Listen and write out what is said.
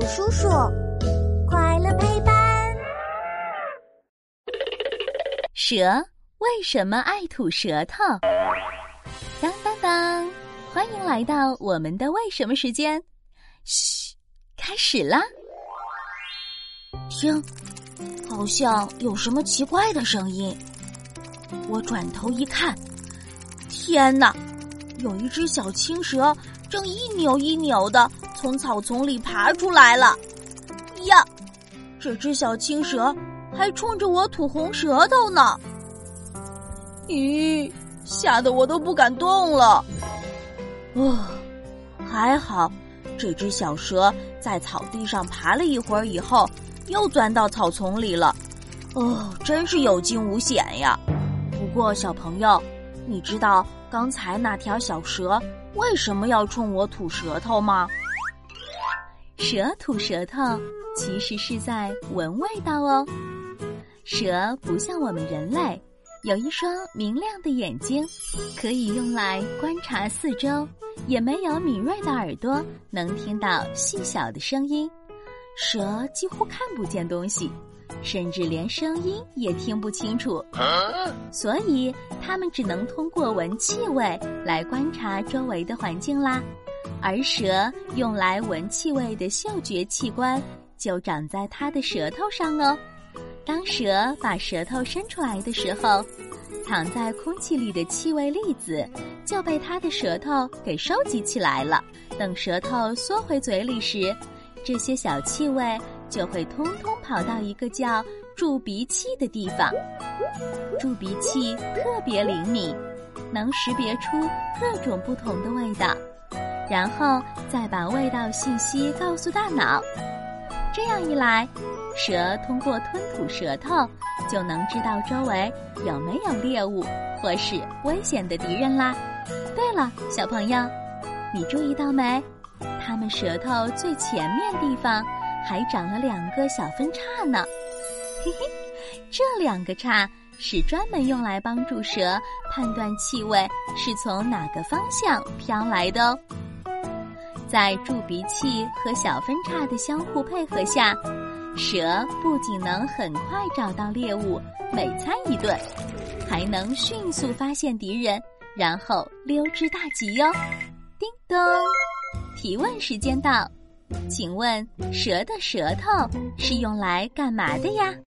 鼠叔叔，快乐陪伴。蛇为什么爱吐舌头？当当当！欢迎来到我们的为什么时间。嘘，开始啦！听，好像有什么奇怪的声音。我转头一看，天哪！有一只小青蛇正一扭一扭的从草丛里爬出来了，呀！这只小青蛇还冲着我吐红舌头呢！咦，吓得我都不敢动了。哦，还好，这只小蛇在草地上爬了一会儿以后，又钻到草丛里了。哦，真是有惊无险呀！不过，小朋友，你知道？刚才那条小蛇为什么要冲我吐舌头吗？蛇吐舌头其实是在闻味道哦。蛇不像我们人类，有一双明亮的眼睛，可以用来观察四周，也没有敏锐的耳朵能听到细小的声音。蛇几乎看不见东西。甚至连声音也听不清楚，所以它们只能通过闻气味来观察周围的环境啦。而蛇用来闻气味的嗅觉器官就长在它的舌头上哦。当蛇把舌头伸出来的时候，藏在空气里的气味粒子就被它的舌头给收集起来了。等舌头缩回嘴里时，这些小气味。就会通通跑到一个叫贮鼻器的地方。贮鼻器特别灵敏，能识别出各种不同的味道，然后再把味道信息告诉大脑。这样一来，蛇通过吞吐舌头就能知道周围有没有猎物或是危险的敌人啦。对了，小朋友，你注意到没？它们舌头最前面地方。还长了两个小分叉呢，嘿嘿，这两个叉是专门用来帮助蛇判断气味是从哪个方向飘来的哦。在助鼻器和小分叉的相互配合下，蛇不仅能很快找到猎物，美餐一顿，还能迅速发现敌人，然后溜之大吉哟。叮咚，提问时间到。请问，蛇的舌头是用来干嘛的呀？